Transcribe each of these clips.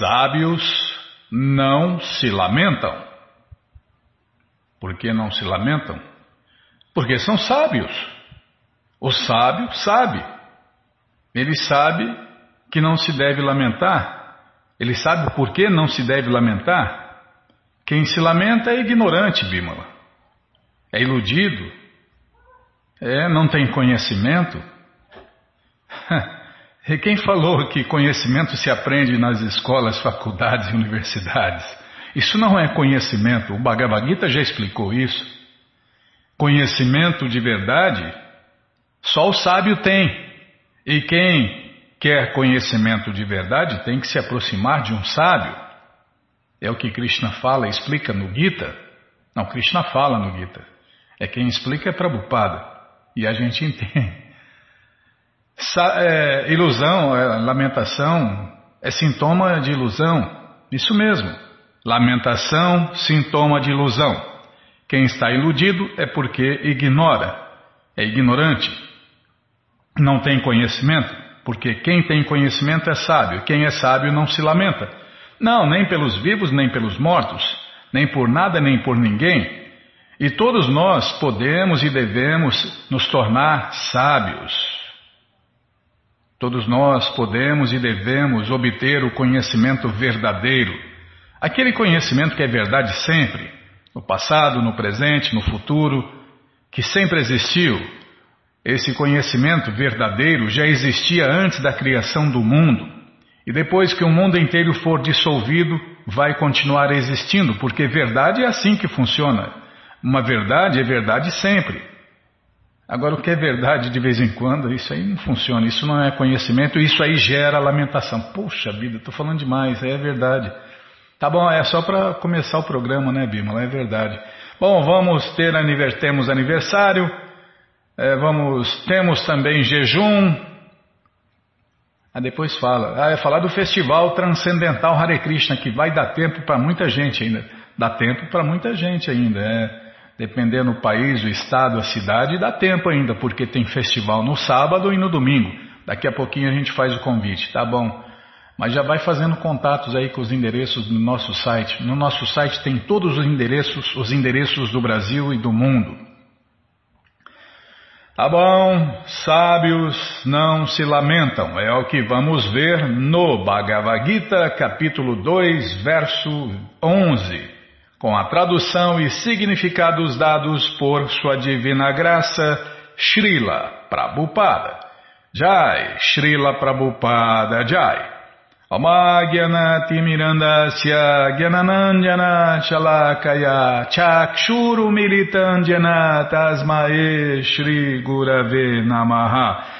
sábios não se lamentam. Por que não se lamentam? Porque são sábios. O sábio sabe. Ele sabe que não se deve lamentar. Ele sabe por que não se deve lamentar. Quem se lamenta é ignorante, Bímola. É iludido. É, não tem conhecimento. E quem falou que conhecimento se aprende nas escolas, faculdades e universidades? Isso não é conhecimento. O Bhagavad Gita já explicou isso. Conhecimento de verdade só o sábio tem. E quem quer conhecimento de verdade tem que se aproximar de um sábio. É o que Krishna fala, explica no Gita. Não, Krishna fala no Gita. É quem explica é Prabhupada. E a gente entende. É, ilusão, é, lamentação, é sintoma de ilusão. Isso mesmo. Lamentação, sintoma de ilusão. Quem está iludido é porque ignora, é ignorante. Não tem conhecimento, porque quem tem conhecimento é sábio. Quem é sábio não se lamenta. Não, nem pelos vivos, nem pelos mortos, nem por nada, nem por ninguém. E todos nós podemos e devemos nos tornar sábios. Todos nós podemos e devemos obter o conhecimento verdadeiro, aquele conhecimento que é verdade sempre, no passado, no presente, no futuro, que sempre existiu. Esse conhecimento verdadeiro já existia antes da criação do mundo, e depois que o mundo inteiro for dissolvido, vai continuar existindo, porque verdade é assim que funciona. Uma verdade é verdade sempre. Agora, o que é verdade de vez em quando, isso aí não funciona, isso não é conhecimento, isso aí gera lamentação. Puxa vida, estou falando demais, é verdade. Tá bom, é só para começar o programa, né, Bima? É verdade. Bom, vamos ter temos aniversário, é, vamos, temos também jejum. Ah, depois fala. Ah, é falar do festival transcendental Hare Krishna, que vai dar tempo para muita gente ainda. Dá tempo para muita gente ainda. É. Dependendo do país, o estado, a cidade, dá tempo ainda, porque tem festival no sábado e no domingo. Daqui a pouquinho a gente faz o convite, tá bom? Mas já vai fazendo contatos aí com os endereços no nosso site. No nosso site tem todos os endereços, os endereços do Brasil e do mundo. Tá bom, sábios não se lamentam, é o que vamos ver no Bhagavad Gita, capítulo 2, verso 11 com a tradução e significados dados por Sua Divina Graça, Srila Prabhupada. Jai, Srila Prabhupada Jai. Omagyanati Mirandasya Gyananandjana Chalakaya Chakshuru Militandjana Tasmae Shri Gurave Namaha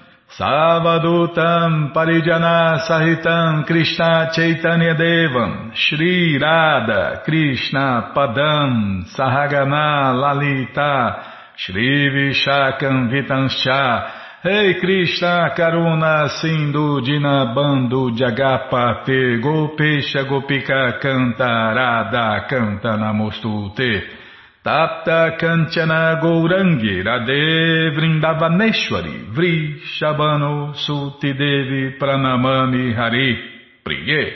Savadutam Parijana Sahitam Krishna Chaitanya Devam. Shri Radha Krishna Padam Sahagana Lalita. Shri Vishakam Vitanscha. Rei hey Krishna Karuna Sindhu Dinabando Jagapate Gopesha Gopika Canta Radha Canta Namostute Tapta Kanchana Gourangi Radhe Vrindavaneshwari Vri Shabano Suti Devi Pranamami Hari Priye.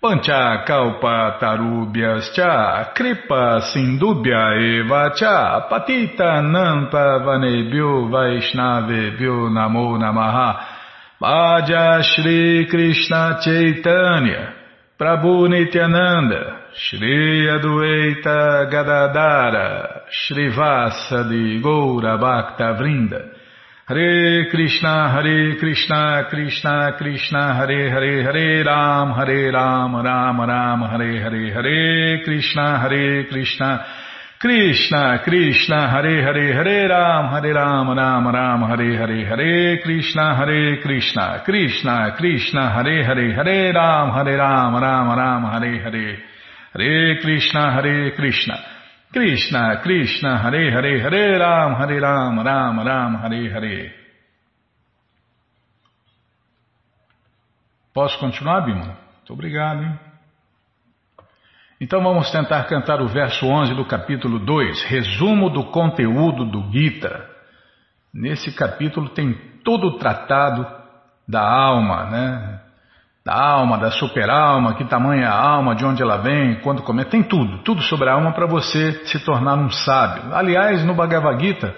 Pancha Kalpa Tarubhyas Cha Kripa Sindubhya Eva Cha Patita Nampa Vanebhyo Vaishnavebhyo Namo Namaha. Vaja Shri Krishna Chaitanya Prabhu Nityananda Shri Adueita Gadadara Shrivasa Goura Bhakta Vrinda Hare Krishna Hare Krishna Krishna Krishna Hare Hare Hare Ram Hare Ram Ram Ram Hare Hare Hare Krishna Hare Krishna Krishna, Krishna, Hare Hare, Hare Ram, Hare Ram, Ram Ram, Hare Hare, Hare Krishna, Hare Krishna, Krishna, Krishna, Hare Hare, Hare Ram, Hare Ram, Ram Ram, Hare Hare, Hare Krishna, Hare Krishna, Krishna, Krishna, Hare Hare, Hare Ram, Hare Ram, Ram Ram, Hare Hare. Posso continuar, Bima? Muito obrigado, hein? Então vamos tentar cantar o verso 11 do capítulo 2, resumo do conteúdo do Gita. Nesse capítulo tem todo o tratado da alma, né? Da alma, da super-alma, que tamanho é a alma, de onde ela vem, quando começa, tem tudo, tudo sobre a alma para você se tornar um sábio. Aliás, no Bhagavad Gita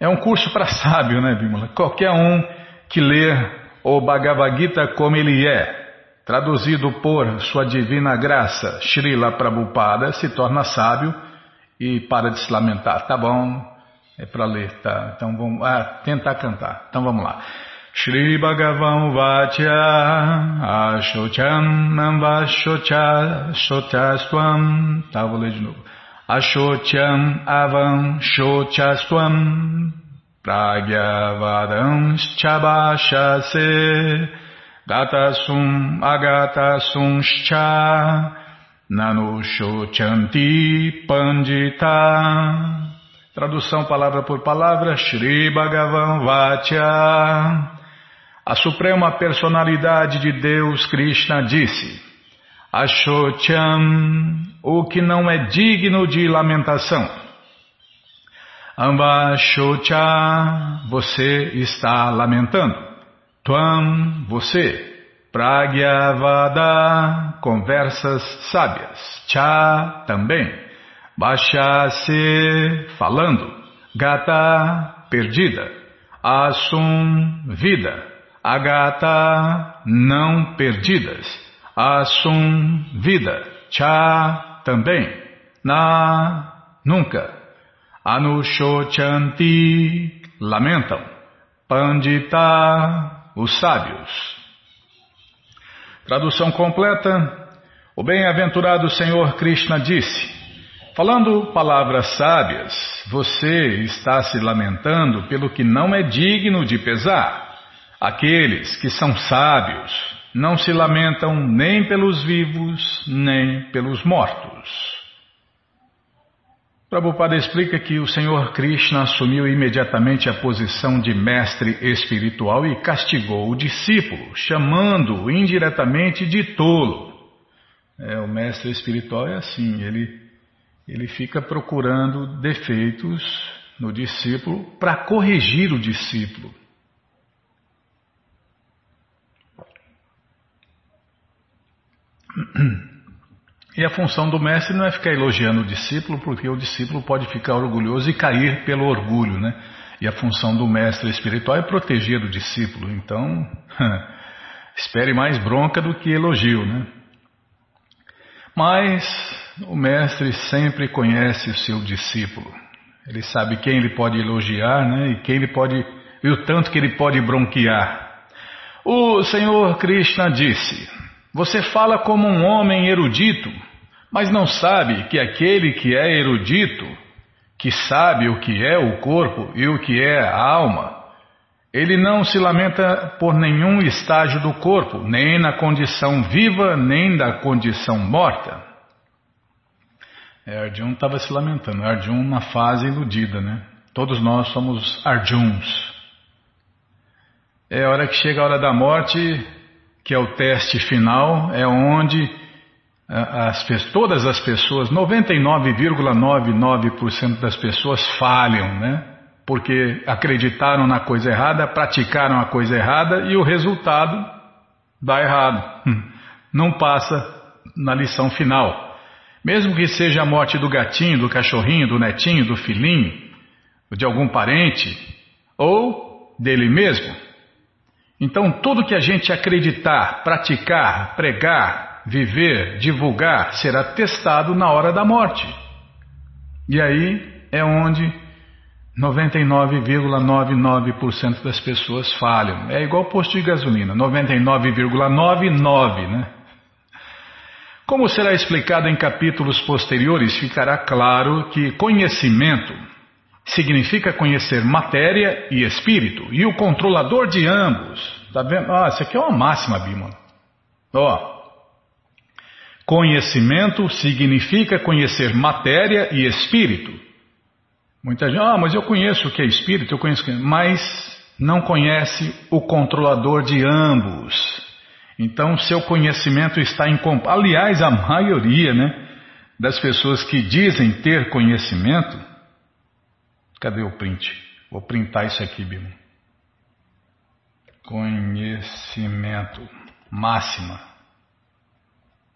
é um curso para sábio, né, Bimala? Qualquer um que ler o Bhagavad Gita como ele é, traduzido por Sua Divina Graça, Srila Prabhupada, se torna sábio e para de se lamentar. Tá bom, é para ler, tá? Então vamos ah, tentar cantar. Então vamos lá. Shri Bhagavan Vacha Ashocham Nambashocha Shochastvam Tá, vou ler de novo. Ashocham Avam Shochastvam Pragyavadam Chabashase Gatasum agatasumscha nanushochanti pandita. Tradução palavra por palavra, Shri Bhagavan Vatya. A Suprema Personalidade de Deus, Krishna, disse: Ashocham, o que não é digno de lamentação. Ambashocha, você está lamentando. Tuam, você. Pragyavada, conversas sábias. Cha, também. Bachase, falando. Gata, perdida. Asum, vida. Agata, não perdidas. Asum, vida. Cha, também. Na, nunca. Anushochanti, lamentam. Pandita, os sábios. Tradução completa: O bem-aventurado Senhor Krishna disse: Falando palavras sábias, você está se lamentando pelo que não é digno de pesar. Aqueles que são sábios não se lamentam nem pelos vivos, nem pelos mortos. Prabhupada explica que o Senhor Krishna assumiu imediatamente a posição de mestre espiritual e castigou o discípulo, chamando-o indiretamente de tolo. É, o mestre espiritual é assim, ele, ele fica procurando defeitos no discípulo para corrigir o discípulo. E a função do mestre não é ficar elogiando o discípulo, porque o discípulo pode ficar orgulhoso e cair pelo orgulho, né? E a função do mestre espiritual é proteger o discípulo. Então, espere mais bronca do que elogio, né? Mas o mestre sempre conhece o seu discípulo. Ele sabe quem ele pode elogiar, né? E quem ele pode e o tanto que ele pode bronquear. O Senhor Krishna disse: você fala como um homem erudito, mas não sabe que aquele que é erudito, que sabe o que é o corpo e o que é a alma, ele não se lamenta por nenhum estágio do corpo, nem na condição viva, nem da condição morta. É, Arjun estava se lamentando, Arjun na fase iludida, né? Todos nós somos Arjuns. É a hora que chega a hora da morte, que é o teste final, é onde as, todas as pessoas, 99,99% das pessoas falham, né? Porque acreditaram na coisa errada, praticaram a coisa errada e o resultado dá errado. Hum. Não passa na lição final. Mesmo que seja a morte do gatinho, do cachorrinho, do netinho, do filhinho, de algum parente, ou dele mesmo, então, tudo que a gente acreditar, praticar, pregar, viver, divulgar, será testado na hora da morte. E aí é onde 99,99% das pessoas falham. É igual posto de gasolina, 99,99, né? Como será explicado em capítulos posteriores, ficará claro que conhecimento significa conhecer matéria e espírito, e o controlador de ambos. Tá vendo? Ah, isso aqui é uma máxima, Bima. Ó. Conhecimento significa conhecer matéria e espírito. Muita gente, ah, mas eu conheço o que é espírito, eu conheço, mas não conhece o controlador de ambos. Então, seu conhecimento está em. Aliás, a maioria né, das pessoas que dizem ter conhecimento Cadê o print? Vou printar isso aqui, Bimo. Conhecimento. Máxima.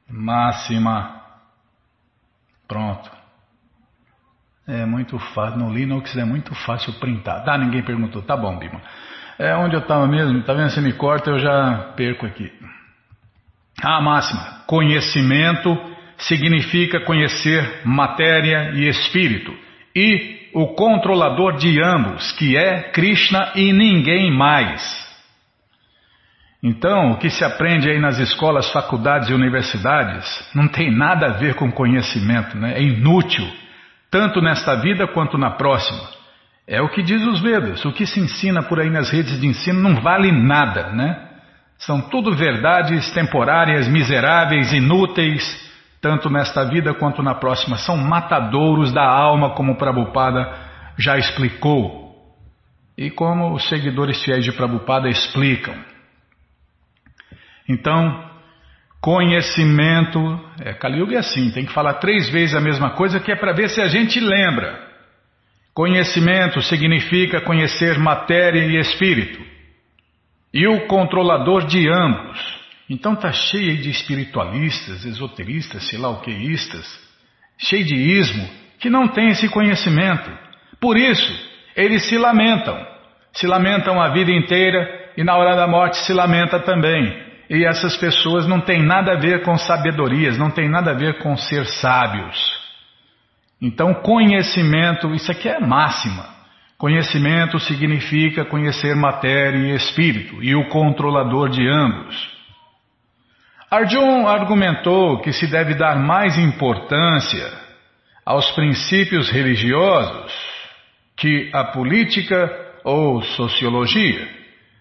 Máxima. Pronto. É muito fácil. No Linux é muito fácil printar. Tá, ninguém perguntou. Tá bom, Bima. É onde eu estava mesmo. Tá vendo? Você me corta, eu já perco aqui. A máxima. Conhecimento significa conhecer matéria e espírito. E o controlador de ambos, que é Krishna e ninguém mais. Então, o que se aprende aí nas escolas, faculdades e universidades não tem nada a ver com conhecimento, né? é inútil, tanto nesta vida quanto na próxima. É o que diz os Vedas, o que se ensina por aí nas redes de ensino não vale nada, né? São tudo verdades temporárias, miseráveis, inúteis, tanto nesta vida quanto na próxima, são matadouros da alma, como Prabhupada já explicou. E como os seguidores fiéis de Prabhupada explicam. Então, conhecimento, é, Kali Yuga é assim, tem que falar três vezes a mesma coisa que é para ver se a gente lembra. Conhecimento significa conhecer matéria e espírito. E o controlador de ambos então está cheia de espiritualistas, esoteristas, sei lá o queístas, cheio de ismo, que não tem esse conhecimento. Por isso, eles se lamentam. Se lamentam a vida inteira e na hora da morte se lamenta também. E essas pessoas não têm nada a ver com sabedorias, não tem nada a ver com ser sábios. Então, conhecimento, isso aqui é máxima. Conhecimento significa conhecer matéria e espírito, e o controlador de ambos. Arjun argumentou que se deve dar mais importância aos princípios religiosos que a política ou sociologia,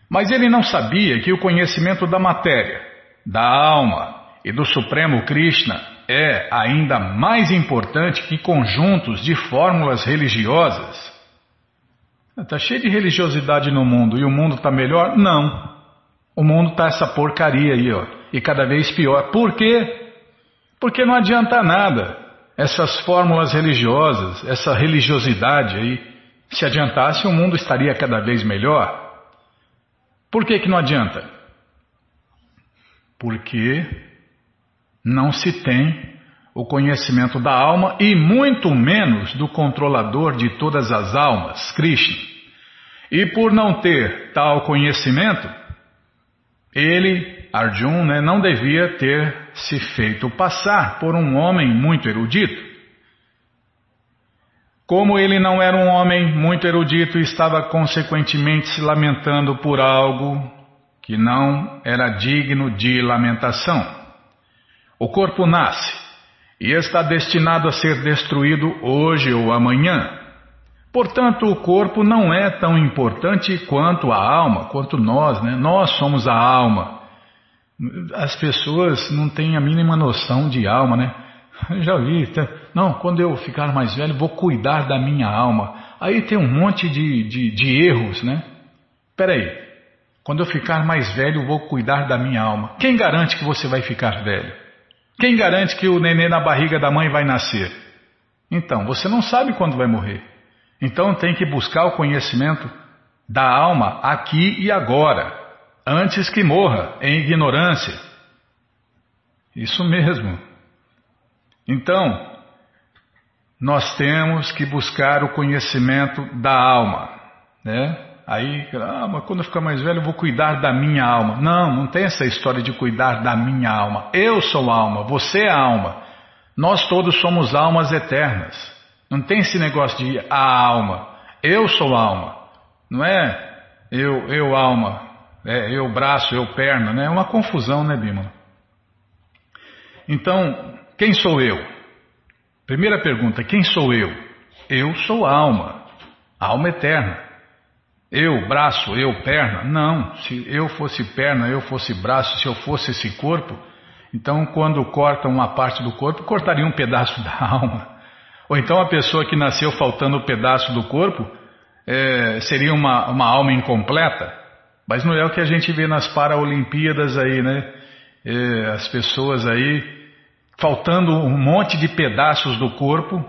mas ele não sabia que o conhecimento da matéria, da alma e do Supremo Krishna é ainda mais importante que conjuntos de fórmulas religiosas. Está cheio de religiosidade no mundo e o mundo está melhor? Não. O mundo está essa porcaria aí, ó e cada vez pior. Por quê? Porque não adianta nada. Essas fórmulas religiosas, essa religiosidade aí, se adiantasse, o mundo estaria cada vez melhor. Por que, que não adianta? Porque não se tem o conhecimento da alma e muito menos do controlador de todas as almas, Krishna. E por não ter tal conhecimento, ele Arjun né, não devia ter se feito passar por um homem muito erudito. Como ele não era um homem muito erudito, estava consequentemente se lamentando por algo que não era digno de lamentação. O corpo nasce e está destinado a ser destruído hoje ou amanhã. Portanto, o corpo não é tão importante quanto a alma, quanto nós, né? Nós somos a alma. As pessoas não têm a mínima noção de alma, né? Já vi, não, quando eu ficar mais velho vou cuidar da minha alma. Aí tem um monte de, de, de erros, né? Peraí, quando eu ficar mais velho vou cuidar da minha alma. Quem garante que você vai ficar velho? Quem garante que o nenê na barriga da mãe vai nascer? Então, você não sabe quando vai morrer. Então tem que buscar o conhecimento da alma aqui e agora antes que morra em ignorância. Isso mesmo. Então, nós temos que buscar o conhecimento da alma, né? Aí, ah, mas quando eu ficar mais velho eu vou cuidar da minha alma. Não, não tem essa história de cuidar da minha alma. Eu sou alma, você é alma. Nós todos somos almas eternas. Não tem esse negócio de a alma. Eu sou alma. Não é eu, eu alma. É, eu braço, eu perna, né? É uma confusão, né, Bima? Então, quem sou eu? Primeira pergunta: quem sou eu? Eu sou alma, alma eterna. Eu, braço, eu, perna? Não. Se eu fosse perna, eu fosse braço, se eu fosse esse corpo, então quando cortam uma parte do corpo, cortaria um pedaço da alma. Ou então a pessoa que nasceu faltando um pedaço do corpo é, seria uma, uma alma incompleta. Mas não é o que a gente vê nas Paralimpíadas aí, né? É, as pessoas aí faltando um monte de pedaços do corpo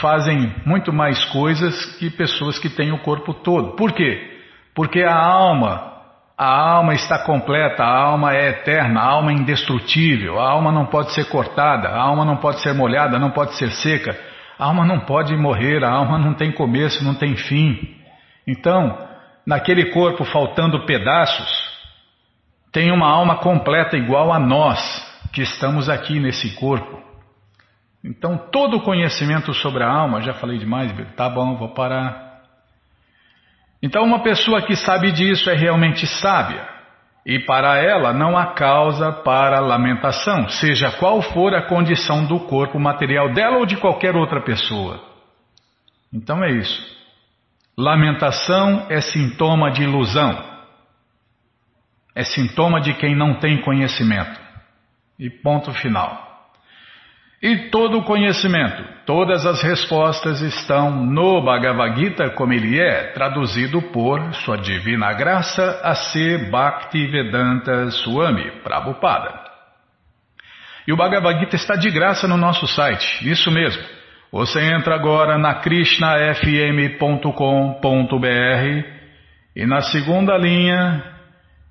fazem muito mais coisas que pessoas que têm o corpo todo. Por quê? Porque a alma, a alma está completa, a alma é eterna, a alma é indestrutível, a alma não pode ser cortada, a alma não pode ser molhada, não pode ser seca, a alma não pode morrer, a alma não tem começo, não tem fim. Então, naquele corpo faltando pedaços, tem uma alma completa igual a nós que estamos aqui nesse corpo. Então, todo o conhecimento sobre a alma, já falei demais, tá bom, vou parar. Então, uma pessoa que sabe disso é realmente sábia, e para ela não há causa para lamentação, seja qual for a condição do corpo material dela ou de qualquer outra pessoa. Então é isso. Lamentação é sintoma de ilusão, é sintoma de quem não tem conhecimento. E ponto final. E todo o conhecimento, todas as respostas estão no Bhagavad Gita como ele é, traduzido por Sua Divina Graça a ser Bhaktivedanta Swami Prabhupada. E o Bhagavad Gita está de graça no nosso site, isso mesmo. Você entra agora na krishnafm.com.br e na segunda linha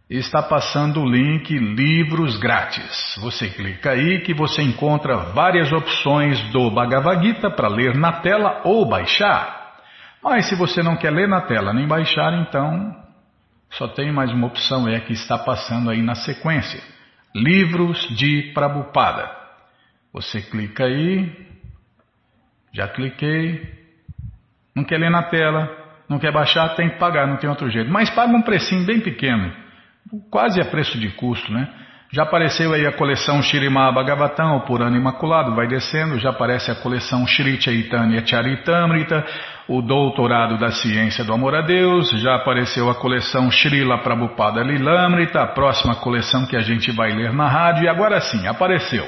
está passando o link Livros Grátis. Você clica aí que você encontra várias opções do Bhagavad Gita para ler na tela ou baixar. Mas se você não quer ler na tela nem baixar, então só tem mais uma opção, é a que está passando aí na sequência. Livros de Prabhupada. Você clica aí, já cliquei, não quer ler na tela, não quer baixar, tem que pagar, não tem outro jeito. Mas paga um precinho bem pequeno quase a preço de custo, né? Já apareceu aí a coleção Shirimá Bhagavatam, o Purana Imaculado, vai descendo, já aparece a coleção Shri Chaitanya Charitamrita, o Doutorado da Ciência do Amor a Deus, já apareceu a coleção Srila Prabhupada Lilamrita, a próxima coleção que a gente vai ler na rádio, e agora sim, apareceu.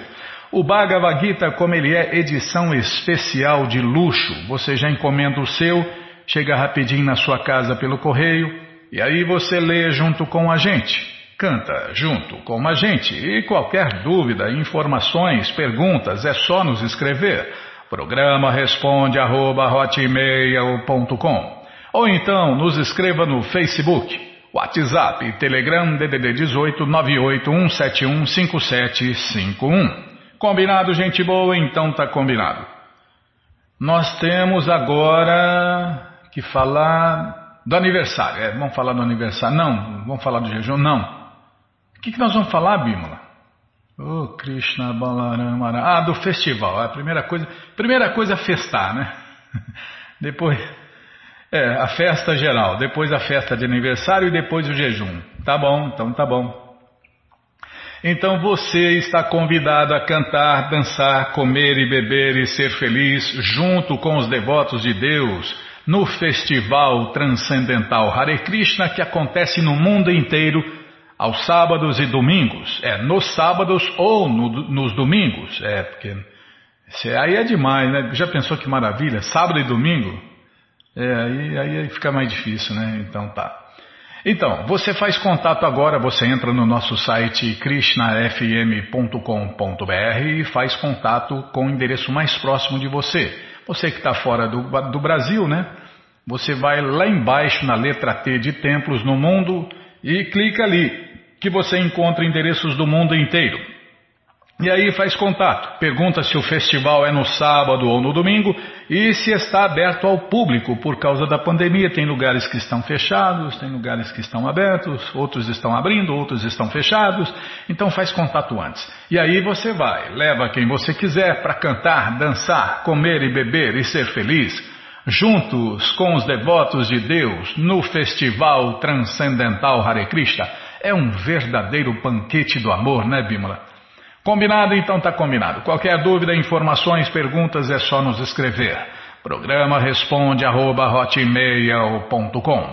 O Bhagavad Gita, como ele é edição especial de luxo, você já encomenda o seu, chega rapidinho na sua casa pelo correio, e aí você lê junto com a gente, canta junto com a gente. E qualquer dúvida, informações, perguntas, é só nos escrever. Programa responde arroba, Ou então nos escreva no Facebook, WhatsApp, Telegram DDD 18 981715751. Combinado, gente boa? Então tá combinado. Nós temos agora que falar do aniversário, é, vamos falar do aniversário. Não, vamos falar do jejum, não. O que, que nós vamos falar, Bímola? Oh, Krishna Balaramara. Ah, do festival. A primeira coisa, primeira coisa é festar, né? Depois, é, a festa geral. Depois a festa de aniversário e depois o jejum. Tá bom, então tá bom. Então você está convidado a cantar, dançar, comer e beber e ser feliz junto com os devotos de Deus no Festival Transcendental Hare Krishna que acontece no mundo inteiro aos sábados e domingos. É, nos sábados ou no, nos domingos. É, porque aí é demais, né? Já pensou que maravilha? Sábado e domingo? É, aí, aí fica mais difícil, né? Então tá. Então, você faz contato agora, você entra no nosso site krishnafm.com.br e faz contato com o endereço mais próximo de você. Você que está fora do, do Brasil, né? Você vai lá embaixo na letra T de templos no mundo e clica ali, que você encontra endereços do mundo inteiro. E aí faz contato, pergunta se o festival é no sábado ou no domingo e se está aberto ao público por causa da pandemia. Tem lugares que estão fechados, tem lugares que estão abertos, outros estão abrindo, outros estão fechados. Então faz contato antes. E aí você vai, leva quem você quiser para cantar, dançar, comer e beber e ser feliz, juntos com os devotos de Deus no Festival Transcendental Hare Krishna. É um verdadeiro banquete do amor, né, Bimala? Combinado? Então tá combinado. Qualquer dúvida, informações, perguntas é só nos escrever. Programa responde arroba,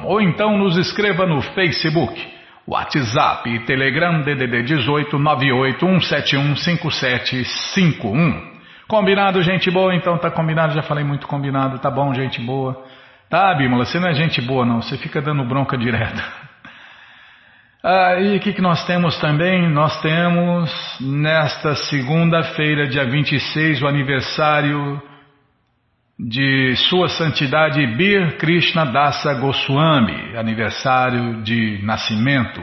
ou então nos escreva no Facebook WhatsApp e Telegram DDD 18 981715751. Combinado, gente boa? Então tá combinado, já falei muito combinado, tá bom, gente boa? Tá, Bímola, você não é gente boa não, você fica dando bronca direto. Ah, e o que, que nós temos também? Nós temos nesta segunda-feira, dia 26, o aniversário de Sua Santidade Bir Krishna Dasa Goswami, aniversário de nascimento.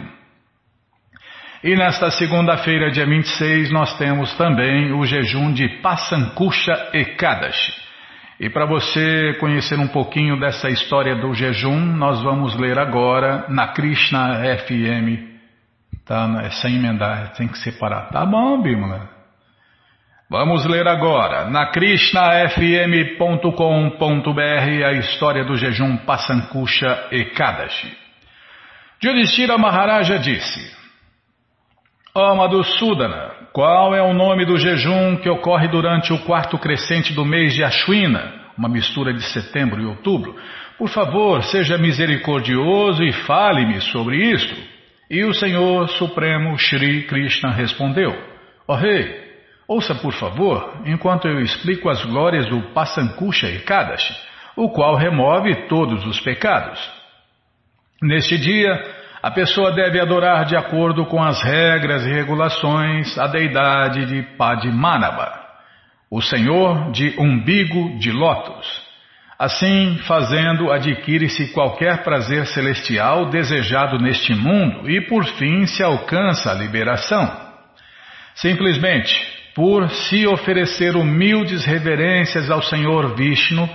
E nesta segunda-feira, dia 26, nós temos também o jejum de Passankusha Ekadashi. E para você conhecer um pouquinho dessa história do jejum, nós vamos ler agora na Krishna FM. Tá, é sem emendar, tem que separar. Tá bom, Bímola? Vamos ler agora, na krishnafm.com.br, a história do jejum Passankusha Ekadashi. Yudhishthira Maharaja disse, Ó Madhusudana, qual é o nome do jejum que ocorre durante o quarto crescente do mês de Ashwina, uma mistura de setembro e outubro? Por favor, seja misericordioso e fale-me sobre isto. E o Senhor Supremo Shri Krishna respondeu, ó oh, rei, Ouça, por favor, enquanto eu explico as glórias do Passankusha Ekadashi, o qual remove todos os pecados. Neste dia, a pessoa deve adorar de acordo com as regras e regulações a deidade de Padmanabha, o senhor de umbigo de lótus. Assim, fazendo, adquire-se qualquer prazer celestial desejado neste mundo e, por fim, se alcança a liberação. Simplesmente, por se oferecer humildes reverências ao Senhor Vishnu,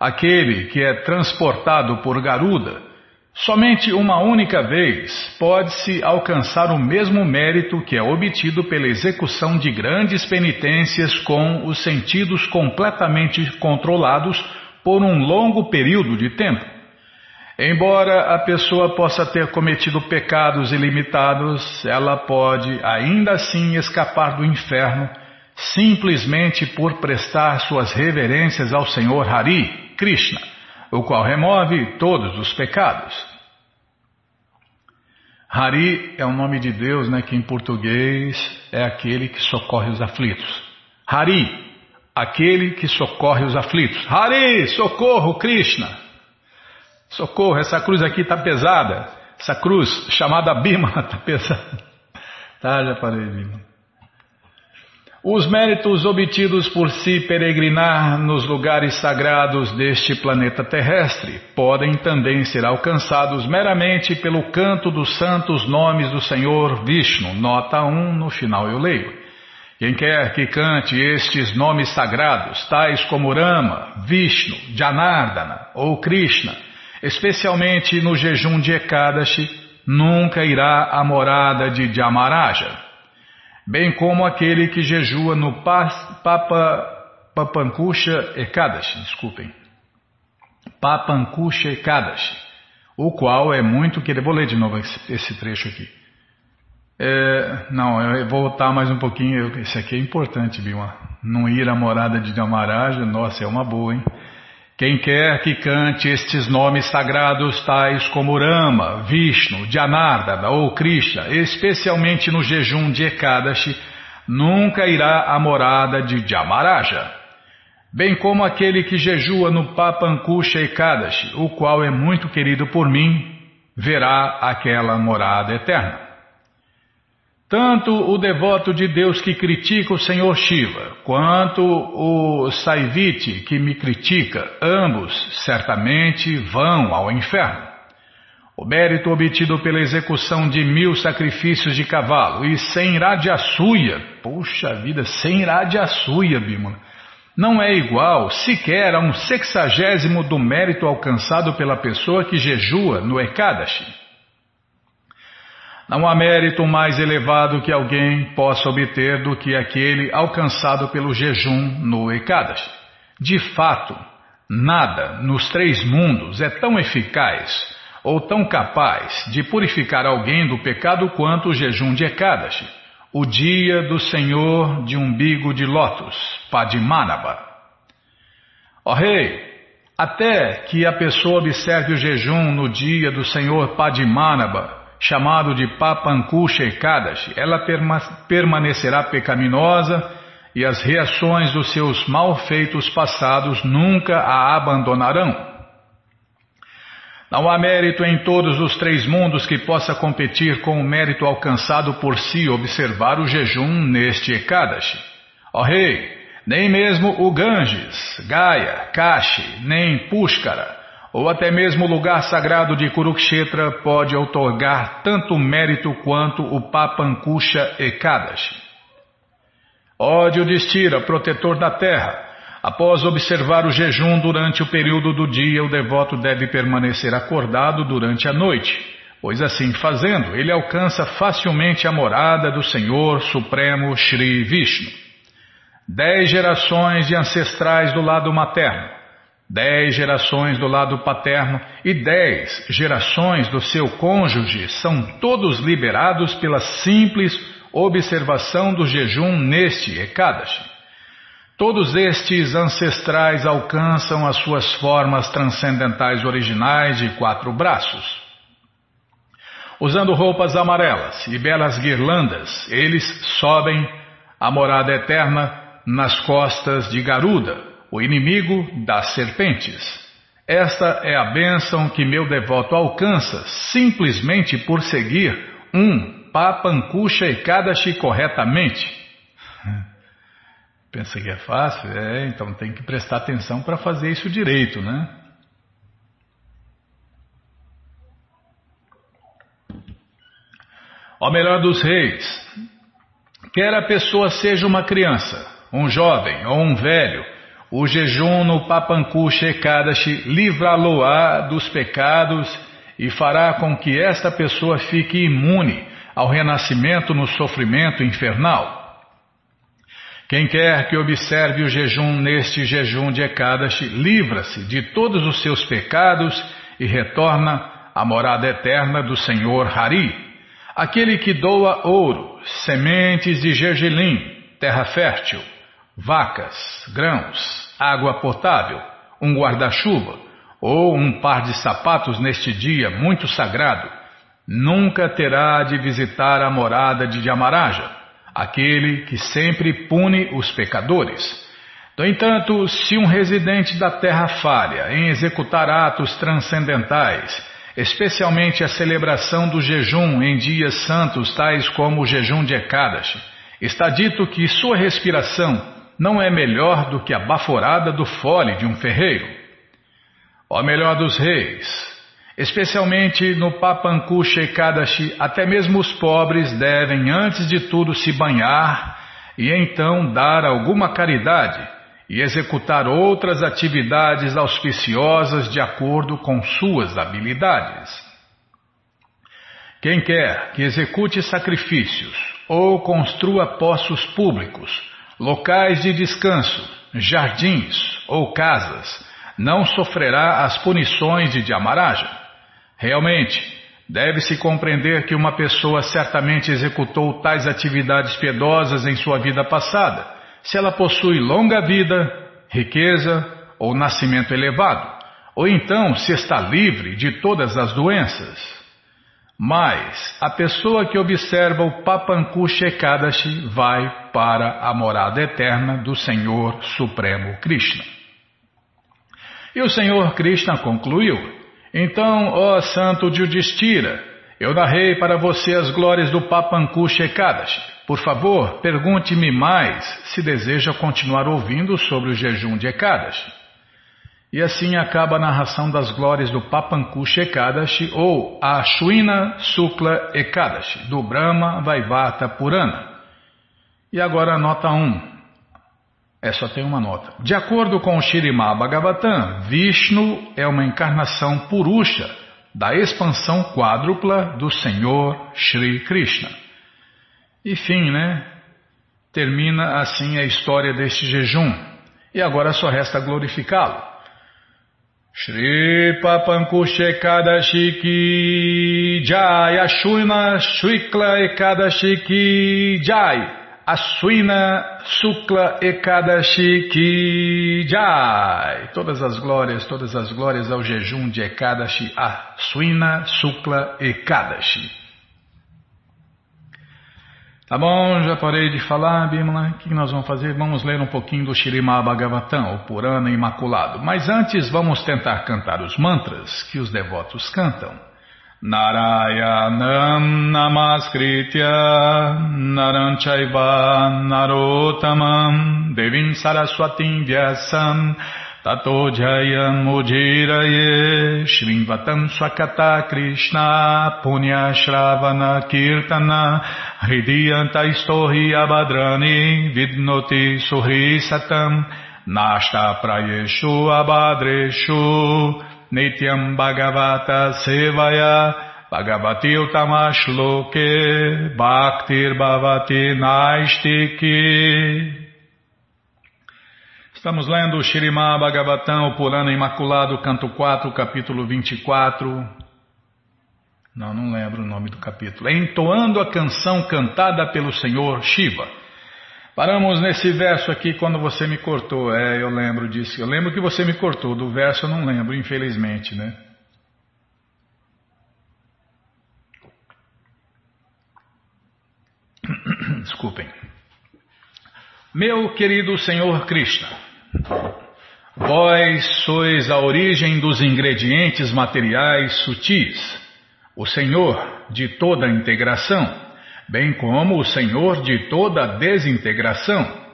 aquele que é transportado por Garuda, somente uma única vez pode-se alcançar o mesmo mérito que é obtido pela execução de grandes penitências com os sentidos completamente controlados por um longo período de tempo. Embora a pessoa possa ter cometido pecados ilimitados, ela pode ainda assim escapar do inferno simplesmente por prestar suas reverências ao Senhor Hari, Krishna, o qual remove todos os pecados. Hari é o nome de Deus, né, que em português é aquele que socorre os aflitos. Hari, aquele que socorre os aflitos. Hari, socorro, Krishna. Socorro, essa cruz aqui está pesada. Essa cruz chamada Bima está pesada. Tá, já falei, Bima. Os méritos obtidos por se peregrinar nos lugares sagrados deste planeta terrestre podem também ser alcançados meramente pelo canto dos santos nomes do Senhor Vishnu. Nota 1, no final eu leio. Quem quer que cante estes nomes sagrados, tais como Rama, Vishnu, Janardana ou Krishna, especialmente no jejum de Ekadashi, nunca irá à morada de Jamaraja bem como aquele que jejua no Papa Papankusha Ekadashi, desculpem, Papankusha Ekadashi, o qual é muito querido. Vou ler de novo esse, esse trecho aqui. É, não, eu vou voltar mais um pouquinho. Esse aqui é importante, Bima. Não ir à morada de Damaraja, nossa, é uma boa, hein? Quem quer que cante estes nomes sagrados, tais como Rama, Vishnu, Janardana ou Krishna, especialmente no jejum de Ekadashi, nunca irá à morada de Jamaraja. Bem como aquele que jejua no Papankusha Ekadashi, o qual é muito querido por mim, verá aquela morada eterna. Tanto o devoto de Deus que critica o Senhor Shiva, quanto o Saivite que me critica, ambos certamente vão ao inferno. O mérito obtido pela execução de mil sacrifícios de cavalo e sem radiaçuia, puxa vida, sem radiaçuia, Bimala, não é igual sequer a um sexagésimo do mérito alcançado pela pessoa que jejua no Ekadashi. Não há mérito mais elevado que alguém possa obter do que aquele alcançado pelo jejum no Ekadashi. De fato, nada nos três mundos é tão eficaz ou tão capaz de purificar alguém do pecado quanto o jejum de Ekadashi, o dia do Senhor de umbigo de lótus, Padmanabha. Ó rei, até que a pessoa observe o jejum no dia do Senhor Padmanabha, chamado de Papankusha Ekadashi, ela permanecerá pecaminosa e as reações dos seus malfeitos passados nunca a abandonarão. Não há mérito em todos os três mundos que possa competir com o mérito alcançado por si observar o jejum neste Ekadashi. Ó rei, nem mesmo o Ganges, Gaia, Kashi, nem Pushkara, ou até mesmo o lugar sagrado de Kurukshetra pode otorgar tanto mérito quanto o Papankusha Ekadashi. Ó Yudhishthira, protetor da terra, após observar o jejum durante o período do dia, o devoto deve permanecer acordado durante a noite, pois assim fazendo, ele alcança facilmente a morada do Senhor Supremo Shri Vishnu. Dez gerações de ancestrais do lado materno, dez gerações do lado paterno e dez gerações do seu cônjuge são todos liberados pela simples observação do jejum neste Ekadashi. Todos estes ancestrais alcançam as suas formas transcendentais originais de quatro braços. Usando roupas amarelas e belas guirlandas, eles sobem a morada eterna nas costas de Garuda, o inimigo das serpentes. Esta é a bênção que meu devoto alcança simplesmente por seguir um Papankusha e Kadashi corretamente? Pensa que é fácil? É, então tem que prestar atenção para fazer isso direito, né? Ó melhor dos reis, quer a pessoa seja uma criança, um jovem ou um velho, o jejum no Papankusha Ekadashi livrá-lo-á dos pecados e fará com que esta pessoa fique imune ao renascimento no sofrimento infernal. Quem quer que observe o jejum neste jejum de Ekadashi, livra-se de todos os seus pecados e retorna à morada eterna do Senhor Hari. Aquele que doa ouro, sementes de gergelim, terra fértil, vacas, grãos, água potável, um guarda-chuva ou um par de sapatos neste dia muito sagrado, nunca terá de visitar a morada de Yamaraja, aquele que sempre pune os pecadores. No entanto, se um residente da terra falha em executar atos transcendentais, especialmente a celebração do jejum em dias santos, tais como o jejum de Ekadashi, está dito que sua respiração não é melhor do que a baforada do fole de um ferreiro. Ó melhor dos reis, Especialmente no Papankusha Ekadashi, até mesmo os pobres devem, antes de tudo, se banhar e então dar alguma caridade e executar outras atividades auspiciosas de acordo com suas habilidades. Quem quer que execute sacrifícios ou construa poços públicos, locais de descanso, jardins ou casas, não sofrerá as punições de Dhyamaraja. Realmente, deve-se compreender que uma pessoa certamente executou tais atividades piedosas em sua vida passada, se ela possui longa vida, riqueza ou nascimento elevado, ou então se está livre de todas as doenças. Mas a pessoa que observa o Papankusha Ekadashi vai para a morada eterna do Senhor Supremo Krishna. E o Senhor Krishna concluiu: então, ó santo Judistira, eu narrei para você as glórias do Papankusha Ekadashi. Por favor, pergunte-me mais se deseja continuar ouvindo sobre o jejum de Ekadashi. E assim acaba a narração das glórias do Papankusha Ekadashi ou Ashwina Sukla Ekadashi, do Brahma Vaivata Purana. E agora a nota 1. É, só tem uma nota. De acordo com o Shirimá Bhagavatam, Vishnu é uma encarnação purusha da expansão quádrupla do Senhor Shri Krishna. E fim, né? Termina assim a história deste jejum. E agora só resta glorificá-lo. Shri Papankusha Ekadashi Ki Jai Ashwina Shukla Ekadashi Ki Jai Ashwina Sukla Ekadashi Ki Jai. Todas as glórias, todas as glórias ao jejum de Ekadashi Ashwina Sukla Ekadashi Tá bom, já parei de falar, Bimala. O que nós vamos fazer? Vamos ler um pouquinho do Shirimá Bhagavatam, o Purana Imaculado. Mas antes vamos tentar cantar os mantras que os devotos cantam. Narayanam Namaskritya Naranchaiva Narotamam Devim Saraswatim Vyasam Tato Jayam Ujiraye Shrimvatam Swakata Krishna Punya Shravana Kirtana Hridiyanta Istohi Abadrani Vidnoti Suhi Satam Nashta Prayeshu Abadreshu Nityam Bhagavata Sevaya Bhagavati Utamashloke Bhaktir Bhavati Naistiki Estamos lendo Shirimá Bhagavatam, o Purana Imaculado, canto 4, capítulo 24. Não, não lembro o nome do capítulo. Entoando a canção cantada pelo Senhor Shiva. Paramos nesse verso aqui quando você me cortou. É, eu lembro disso. Eu lembro que você me cortou. Do verso eu não lembro, infelizmente, né? Desculpem. Meu querido Senhor Krishna. Vós sois a origem dos ingredientes materiais sutis, o Senhor de toda integração, bem como o Senhor de toda desintegração.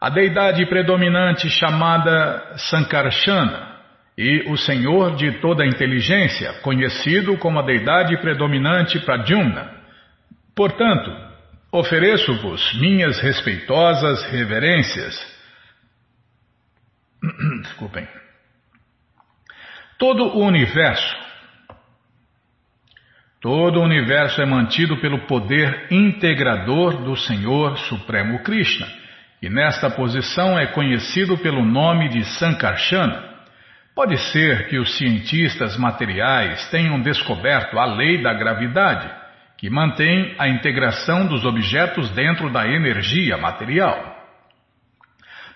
A deidade predominante chamada Sankarsana e o Senhor de toda inteligência, conhecido como a deidade predominante Pradyumna. Portanto, ofereço-vos minhas respeitosas reverências Desculpem. Todo o universo, todo o universo é mantido pelo poder integrador do Senhor Supremo Krishna, e nesta posição é conhecido pelo nome de Sankarsana. Pode ser que os cientistas materiais tenham descoberto a lei da gravidade, que mantém a integração dos objetos dentro da energia material.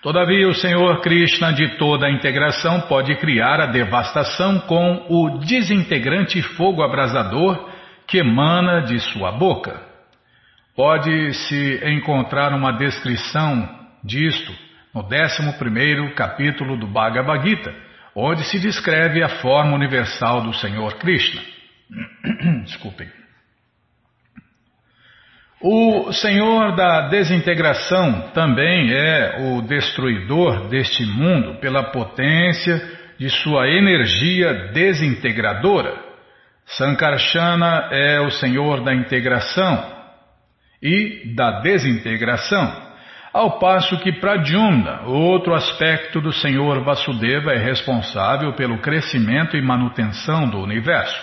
Todavia, o Senhor Krishna de toda a integração pode criar a devastação com o desintegrante fogo abrasador que emana de sua boca. Pode-se encontrar uma descrição disto no 11 capítulo do Bhagavad Gita, onde se descreve a forma universal do Senhor Krishna. Desculpem. O Senhor da desintegração também é o destruidor deste mundo pela potência de sua energia desintegradora. Sankarsana é o Senhor da integração e da desintegração, ao passo que Pradyumna, outro aspecto do Senhor Vasudeva, é responsável pelo crescimento e manutenção do universo.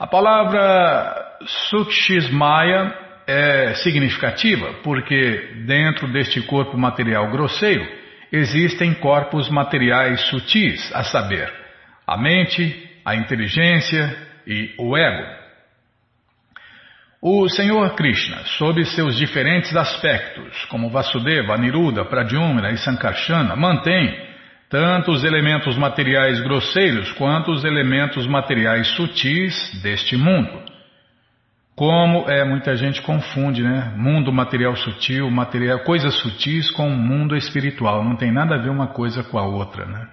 A palavra Sukshishmaya é significativa porque dentro deste corpo material grosseiro existem corpos materiais sutis, a saber, a mente, a inteligência e o ego. O Senhor Krishna, sob seus diferentes aspectos, como Vasudeva, Aniruddha, Pradyumna e Sankarsana, mantém tanto os elementos materiais grosseiros quanto os elementos materiais sutis deste mundo. Como é, muita gente confunde, né? Mundo material sutil, material, coisas sutis com mundo espiritual. Não tem nada a ver uma coisa com a outra, né?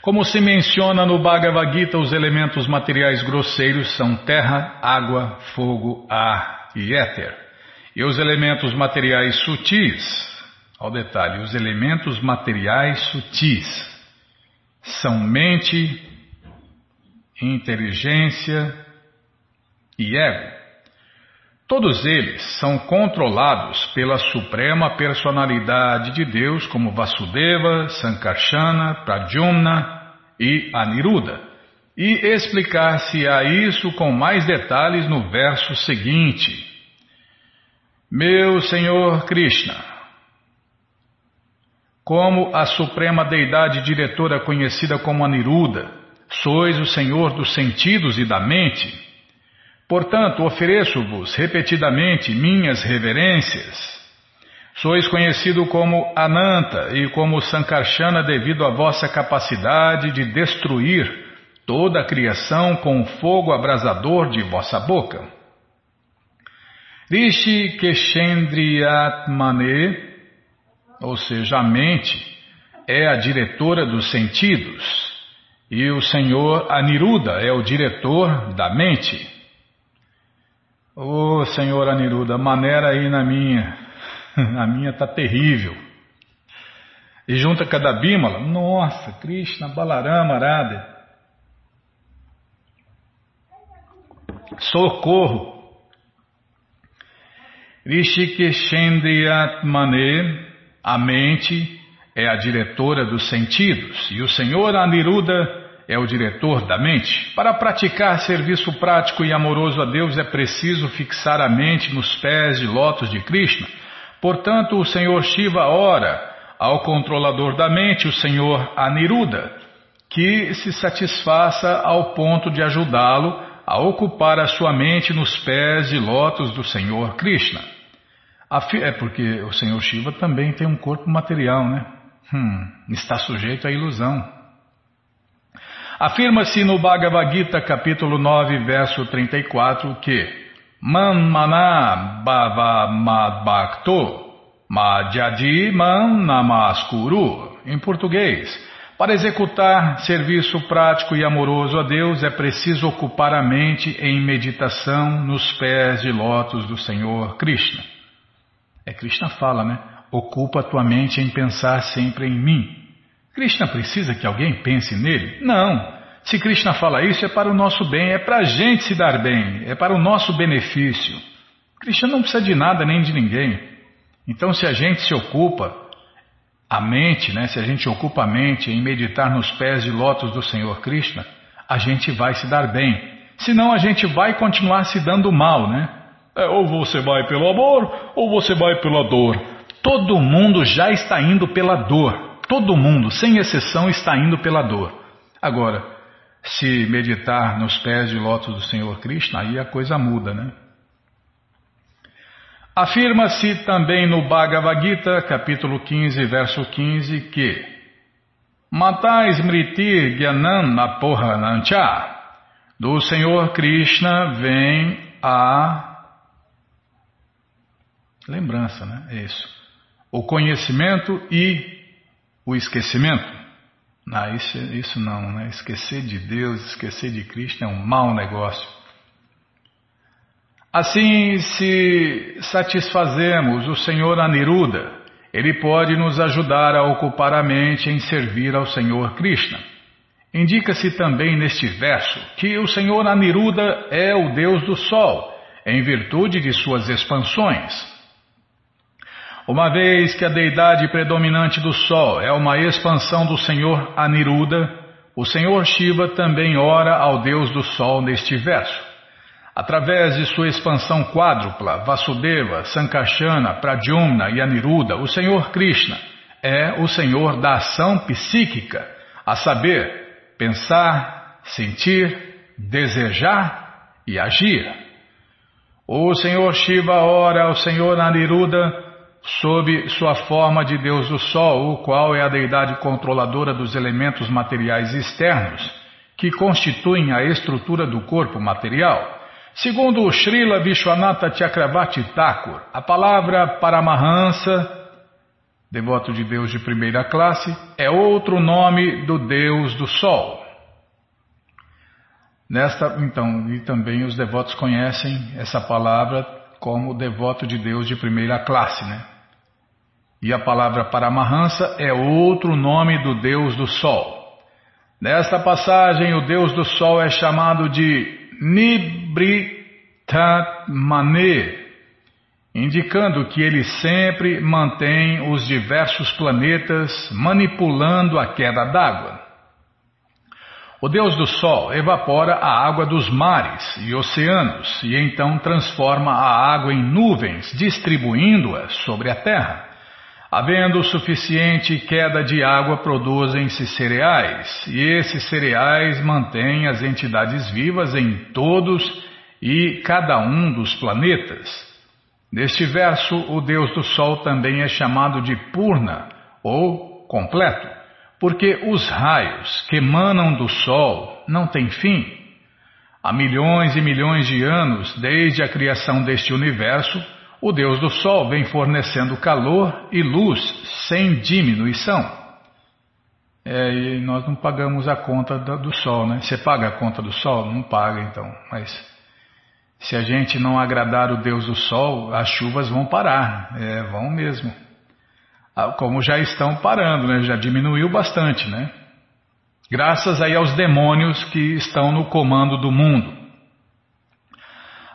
Como se menciona no Bhagavad Gita, os elementos materiais grosseiros são terra, água, fogo, ar e éter. E os elementos materiais sutis, ao detalhe, os elementos materiais sutis são mente, inteligência, e ego. Todos eles são controlados pela suprema personalidade de Deus, como Vasudeva, Sankarsana, Pradyumna e Aniruddha. E explicar-se-á isso com mais detalhes no verso seguinte. Meu Senhor Krishna, como a suprema deidade diretora conhecida como Aniruda, sois o Senhor dos sentidos e da mente. Portanto, ofereço-vos repetidamente minhas reverências. Sois conhecido como Ananta e como Sankarsana devido à vossa capacidade de destruir toda a criação com o fogo abrasador de vossa boca. Rishi Keshendriyatmane, ou seja, a mente, é a diretora dos sentidos e o Senhor Aniruda é o diretor da mente. Ô oh, Senhor Aniruda, maneira aí na minha. A minha está terrível. E junta cada bímala, nossa, Krishna, Balarama, Arada. Socorro! Rishikeshendriyatmane, a mente, é a diretora dos sentidos, e o Senhor Aniruddha é o diretor da mente. Para praticar serviço prático e amoroso a Deus é preciso fixar a mente nos pés de lótus de Krishna Portanto, o Senhor Shiva ora ao controlador da mente, o Senhor Aniruddha, que se satisfaça ao ponto de ajudá-lo a ocupar a sua mente nos pés de lótus do Senhor Krishna. É porque o Senhor Shiva também tem um corpo material, né? Hum, está sujeito à ilusão. Afirma-se no Bhagavad Gita, capítulo 9, verso 34, que Manmana Bhavamadbhakto Madhyadi Man Namaskuru. Em português, para executar serviço prático e amoroso a Deus é preciso ocupar a mente em meditação nos pés de lótus do Senhor Krishna. É Krishna fala, né? Ocupa a tua mente em pensar sempre em mim. Krishna precisa que alguém pense nele? Não. Se Krishna fala isso, é para o nosso bem, é para a gente se dar bem, é para o nosso benefício. Krishna não precisa de nada nem de ninguém. Então, se a gente se ocupa, a mente, né, se a gente ocupa a mente em meditar nos pés de lótus do Senhor Krishna, a gente vai se dar bem. Senão a gente vai continuar se dando mal, né? É, ou você vai pelo amor, ou você vai pela dor. Todo mundo já está indo pela dor. Todo mundo, sem exceção, está indo pela dor. Agora, se meditar nos pés de lótus do Senhor Krishna, aí a coisa muda, né? Afirma-se também no Bhagavad Gita, capítulo 15, verso 15, que Matai Smriti Gyanan do Senhor Krishna vem a lembrança, né? É isso. O conhecimento e o esquecimento. Ah, isso, isso não, né? Esquecer de Deus, esquecer de Cristo é um mau negócio. Assim, se satisfazemos o Senhor Aniruda, ele pode nos ajudar a ocupar a mente em servir ao Senhor Krishna. Indica-se também neste verso que o Senhor Aniruda é o Deus do Sol, em virtude de suas expansões. Uma vez que a deidade predominante do Sol é uma expansão do Senhor Aniruda, o Senhor Shiva também ora ao Deus do Sol neste verso. Através de sua expansão quádrupla, Vasudeva, Sankarsana, Pradyumna e Aniruda, o Senhor Krishna é o Senhor da ação psíquica, a saber, pensar, sentir, desejar e agir. O Senhor Shiva ora ao Senhor Aniruda sob sua forma de Deus do Sol, o qual é a deidade controladora dos elementos materiais externos, que constituem a estrutura do corpo material. Segundo o Srila Vishwanatha Chakravarti Thakur, a palavra Paramahansa, devoto de Deus de primeira classe, é outro nome do Deus do Sol. Nesta, então, e também os devotos conhecem essa palavra como devoto de Deus de primeira classe, né? E a palavra Paramahansa é outro nome do Deus do Sol. Nesta passagem, o Deus do Sol é chamado de Nibritatmane, indicando que ele sempre mantém os diversos planetas manipulando a queda d'água. O Deus do Sol evapora a água dos mares e oceanos e então transforma a água em nuvens, distribuindo-a sobre a Terra. Havendo suficiente queda de água, produzem-se cereais, e esses cereais mantêm as entidades vivas em todos e cada um dos planetas. Neste verso, o Deus do Sol também é chamado de Purna, ou completo, porque os raios que emanam do Sol não têm fim. Há milhões e milhões de anos, desde a criação deste universo, o Deus do Sol vem fornecendo calor e luz sem diminuição. É, e nós não pagamos a conta do Sol, né? Você paga a conta do Sol? Não paga, então. Mas se a gente não agradar o Deus do Sol, as chuvas vão parar. É, vão mesmo. Ah, como já estão parando, né? Já diminuiu bastante, né? Graças aí aos demônios que estão no comando do mundo.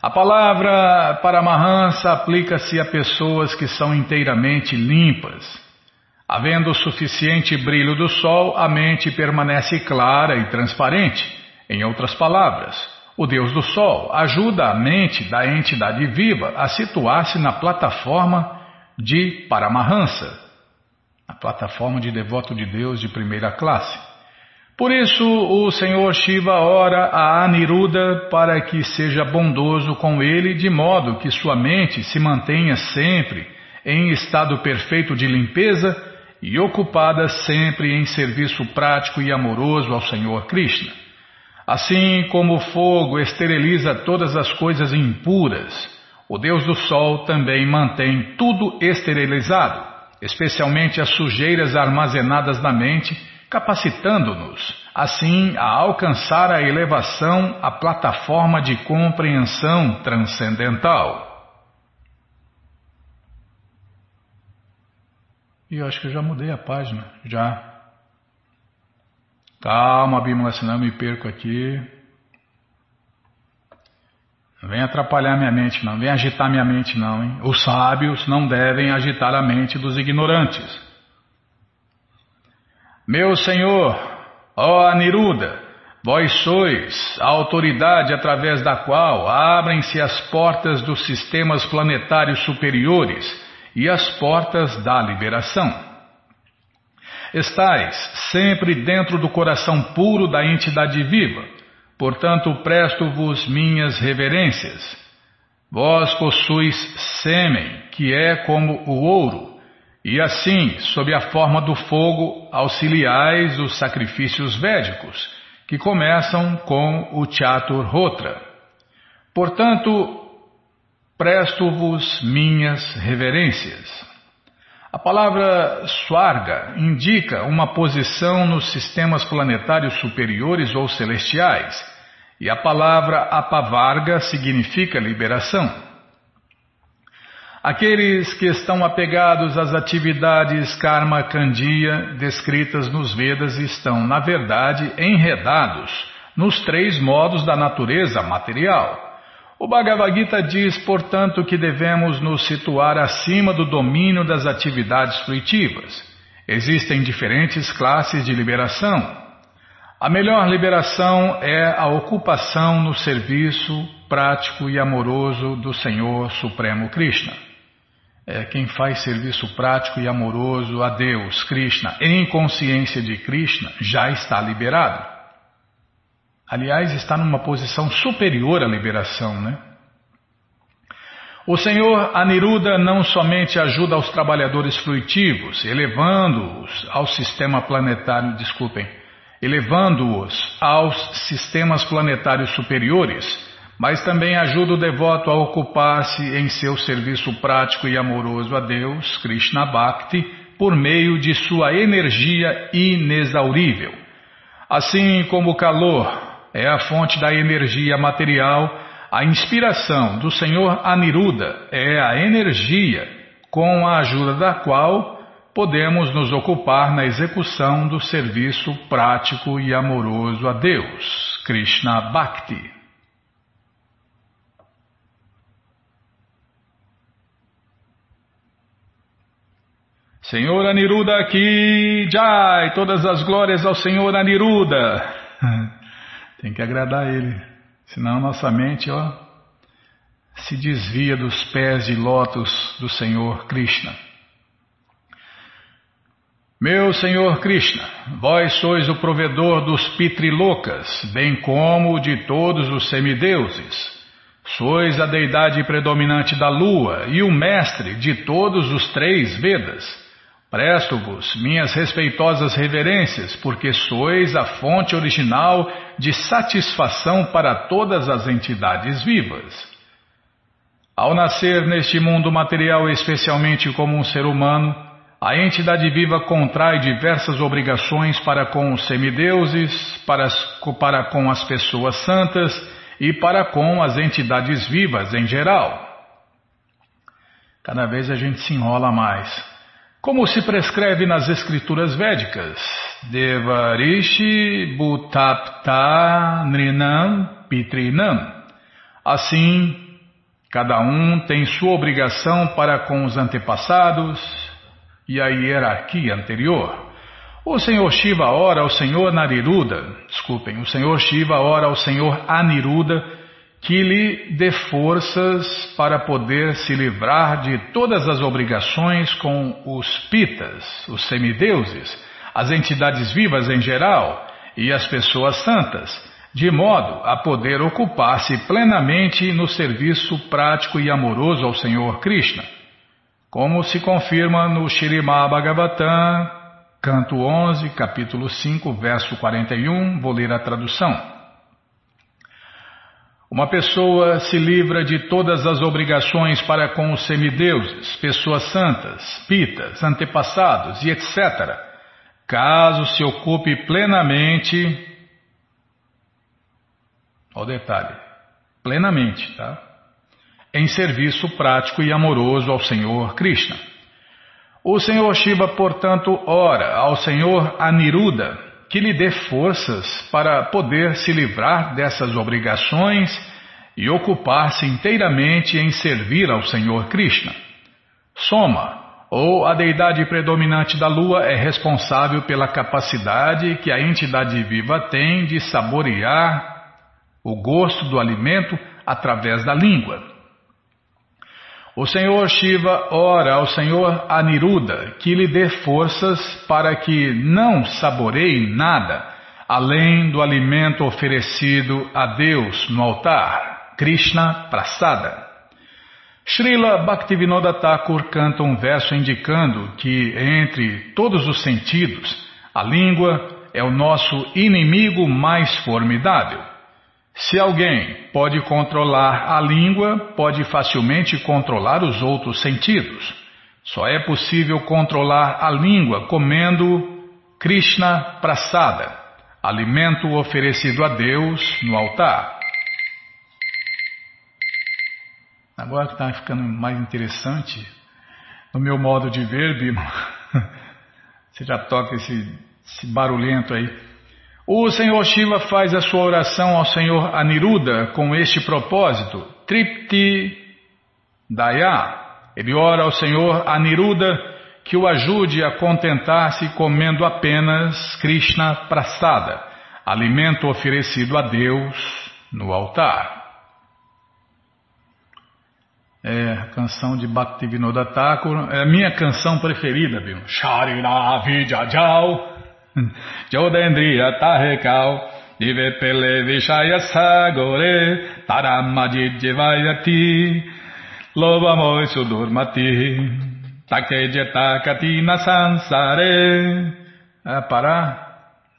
A palavra Paramahansa aplica-se a pessoas que são inteiramente limpas. Havendo suficiente brilho do sol, a mente permanece clara e transparente. Em outras palavras, o Deus do Sol ajuda a mente da entidade viva a situar-se na plataforma de Paramahansa, a plataforma de devoto de Deus de primeira classe. Por isso o Senhor Shiva ora a Aniruddha para que seja bondoso com ele, de modo que sua mente se mantenha sempre em estado perfeito de limpeza e ocupada sempre em serviço prático e amoroso ao Senhor Krishna. Assim como o fogo esteriliza todas as coisas impuras, o Deus do Sol também mantém tudo esterilizado, especialmente as sujeiras armazenadas na mente capacitando-nos, assim, a alcançar a elevação à plataforma de compreensão transcendental. E eu acho que eu já mudei a página, já. Calma, Bímola, senão eu me perco aqui. Não vem atrapalhar minha mente, não. Vem agitar minha mente, não. Hein? Os sábios não devem agitar a mente dos ignorantes. Meu Senhor, ó Aniruda, vós sois a autoridade através da qual abrem-se as portas dos sistemas planetários superiores e as portas da liberação. Estais sempre dentro do coração puro da entidade viva, portanto presto-vos minhas reverências. Vós possuis sêmen, que é como o ouro, e assim, sob a forma do fogo, auxiliais os sacrifícios védicos, que começam com o Chatur Rotra. Portanto, presto-vos minhas reverências. A palavra Swarga indica uma posição nos sistemas planetários superiores ou celestiais, e a palavra Apavarga significa liberação. Aqueles que estão apegados às atividades karma kandiya descritas nos Vedas estão, na verdade, enredados nos três modos da natureza material. O Bhagavad Gita diz, portanto, que devemos nos situar acima do domínio das atividades fruitivas. Existem diferentes classes de liberação. A melhor liberação é a ocupação no serviço prático e amoroso do Senhor Supremo Krishna é, quem faz serviço prático e amoroso a Deus, Krishna, em consciência de Krishna, já está liberado. Aliás, está numa posição superior à liberação, né? O Senhor Aniruddha não somente ajuda os trabalhadores fruitivos, elevando-os ao sistema planetário, desculpem, elevando-os aos sistemas planetários superiores, mas também ajuda o devoto a ocupar-se em seu serviço prático e amoroso a Deus, Krishna Bhakti, por meio de sua energia inexaurível. Assim como o calor é a fonte da energia material, a inspiração do Senhor Aniruddha é a energia com a ajuda da qual podemos nos ocupar na execução do serviço prático e amoroso a Deus, Krishna Bhakti. Senhor Aniruda aqui, Jai, todas as glórias ao Senhor Aniruda. Tem que agradar ele, senão nossa mente, ó, se desvia dos pés de lótus do Senhor Krishna. Meu Senhor Krishna, vós sois o provedor dos pitrilokas, bem como de todos os semideuses. Sois a deidade predominante da lua e o mestre de todos os três Vedas. Presto-vos minhas respeitosas reverências, porque sois a fonte original de satisfação para todas as entidades vivas. Ao nascer neste mundo material, especialmente como um ser humano, a entidade viva contrai diversas obrigações para com os semideuses, para, para com as pessoas santas e para com as entidades vivas em geral. Cada vez a gente se enrola mais. Como se prescreve nas escrituras védicas, Devarishi Bhutapta Nrinam Pitrinam. Assim, cada um tem sua obrigação para com os antepassados, e a hierarquia anterior. O Senhor Shiva ora ao Senhor Nariruda, desculpem, o Senhor Shiva ora ao Senhor Aniruda que lhe dê forças para poder se livrar de todas as obrigações com os pitas, os semideuses, as entidades vivas em geral e as pessoas santas, de modo a poder ocupar-se plenamente no serviço prático e amoroso ao Senhor Krishna como se confirma no Shirimá Bhagavatam, canto 11, capítulo 5, verso 41, vou ler a tradução. Uma pessoa se livra de todas as obrigações para com os semideuses, pessoas santas, pitas, antepassados e etc., caso se ocupe plenamente. Olha o detalhe: plenamente, tá? em serviço prático e amoroso ao Senhor Krishna. O Senhor Shiva, portanto, ora ao Senhor Aniruddha que lhe dê forças para poder se livrar dessas obrigações e ocupar-se inteiramente em servir ao Senhor Krishna. Soma, ou a deidade predominante da lua, é responsável pela capacidade que a entidade viva tem de saborear o gosto do alimento através da língua. O Senhor Shiva ora ao Senhor Aniruddha que lhe dê forças para que não saboreie nada além do alimento oferecido a Deus no altar, Krishna Prasada. Srila Bhaktivinoda Thakur canta um verso indicando que, entre todos os sentidos, a língua é o nosso inimigo mais formidável. Se alguém pode controlar a língua, pode facilmente controlar os outros sentidos. Só é possível controlar a língua comendo Krishna Prasada, alimento oferecido a Deus no altar. Agora que está ficando mais interessante, no meu modo de ver, Bima, você já toca esse, esse barulhento aí. O Senhor Shiva faz a sua oração ao Senhor Aniruddha com este propósito, Tripti Daya. Ele ora ao Senhor Aniruddha que o ajude a contentar-se comendo apenas Krishna Prasada, alimento oferecido a Deus no altar. É a canção de Bhaktivinoda Thakur, é a minha canção preferida, viu? Sharira Vijajal. Jodendriya tahekal Dive pele vishaya sagore Taramajijivayati Lobamoi sudurmati Takejeta katina sansare É parar?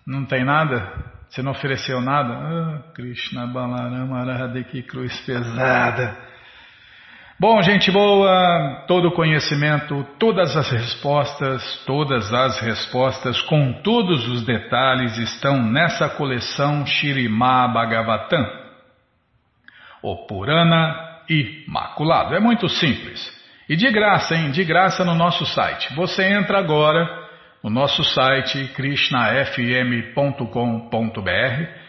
Não tem nada? Você não ofereceu nada? Ah, Krishna Balarama Radhe, que cruz pesada! Bom, gente boa, todo conhecimento, todas as respostas, todas as respostas com todos os detalhes estão nessa coleção Shirimá Bhagavatam, o Purana Imaculado. É muito simples. E de graça, hein? De graça no nosso site. Você entra agora no nosso site krishnafm.com.br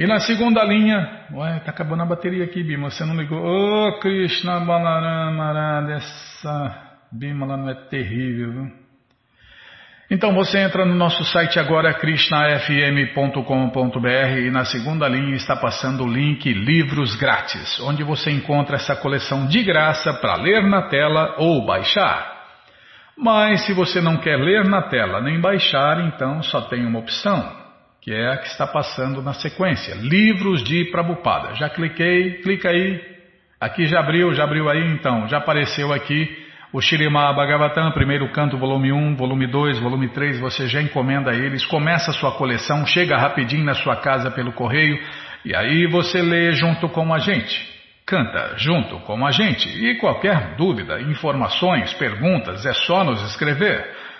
e na segunda linha, ué, tá acabando a bateria aqui, Bima, você não ligou. Ô oh, Krishna Balarama, essa Bima lá não é terrível, viu? Então você entra no nosso site agora, krishnafm.com.br e na segunda linha está passando o link Livros Grátis, onde você encontra essa coleção de graça para ler na tela ou baixar. Mas se você não quer ler na tela nem baixar, então só tem uma opção, que é a que está passando na sequência: Livros de Prabupada. Já cliquei, clica aí. Aqui já abriu, já abriu aí então, já apareceu aqui o Shirimá Bhagavatam, primeiro canto, volume 1, volume 2, volume 3, você já encomenda eles, começa a sua coleção, chega rapidinho na sua casa pelo correio e aí você lê junto com a gente. Canta junto com a gente e qualquer dúvida, informações, perguntas, é só nos escrever.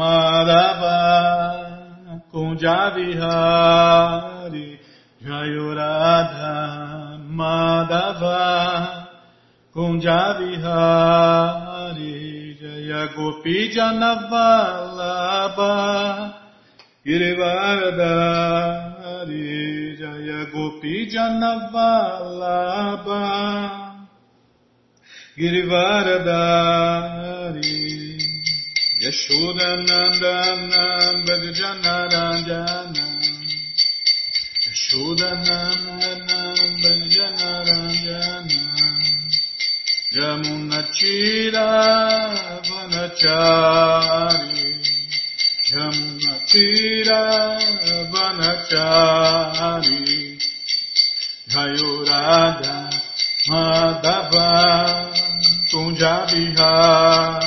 Madhava Kunjavihari Jayurada Madhava Kunjavihari Jaya Gopi Janavalabha Girivardhari Jaya Gopi Janavalabha Girivaradari Yashodanandana Bhajanarajana Yashodanandana Bhajanarajana Yamunachira Vanachari Yamunachira Vanachari Jayurada Madhava Kunjabihari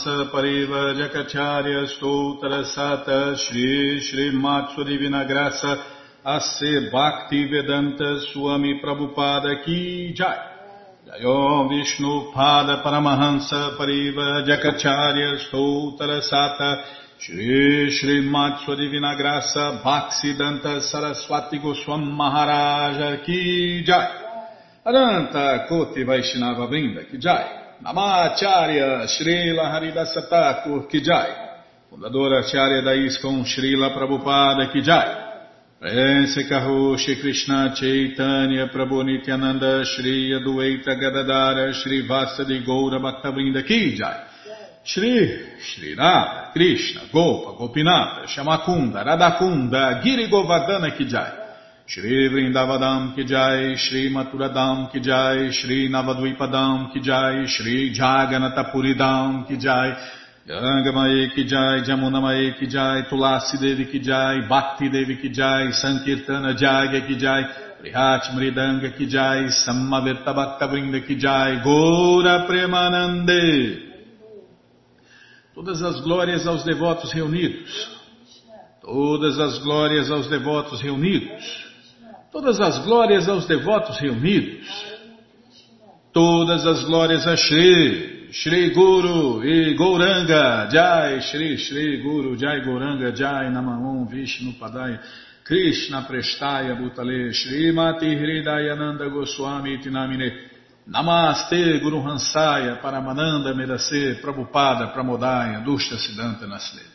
Paramahansa Pariva Jakacharya Stoutra Sata Shri Shri Matsu Divina Graça Ase Bhakti Vedanta Swami Prabhupada Ki Jai. Jayom Vishnu Pada Paramahansa Pariva Jakacharya Stoutra Sata Shri Shri Matsua Divina Graça Bhaksidanta Saraswati Goswam Maharaja Ki Jai. Aranta Koti Vaishnava Brinda Ki Jai Namacharya Srila Haridasa Thakur Ki Jai. Fundadora Acharya da ISKCON Srila Prabhupada Ki Jai. Prense Kaho Shri Krishna Chaitanya Prabhu Nityananda Shri Adueita Gadadara Shri Vasadi Goura Bhaktavrinda Ki Jai. Shri Shri Radha Krishna Gopa Gopinata Shamakunda Radakunda Giri Govardhana Ki Jai Shri Vrindavadam Ki Jai Shri Maturadam Ki Jai Shri Navadvipadam Ki Jai Shri Jaganatapuridam Ki Jai Ganga Mae Ki Jai, Jamuna Mae Ki Jai, Tulasi Devi Ki Jai, Bhakti Devi Ki Jai, Sankirtana Jagya Ki Jai, Prihat Mridanga Ki Jai, Bhakta Vrinda Ki Jai, Gora Premanande. Todas as glórias aos devotos reunidos. Todas as glórias aos devotos reunidos. Todas as glórias aos devotos reunidos. Todas as glórias a Shri, Shri Guru e Gouranga, Jai Shri Shri Guru, Jai Gouranga, Jai Namahum Vishnu Padaya, Krishna Prestaya Bhutale, Shri Mati Hridayananda Goswami Tinamine, Namaste Guru Hansaya, Paramananda Medase, Prabhupada, Pramodaya, Dushta Siddhanta Nasle.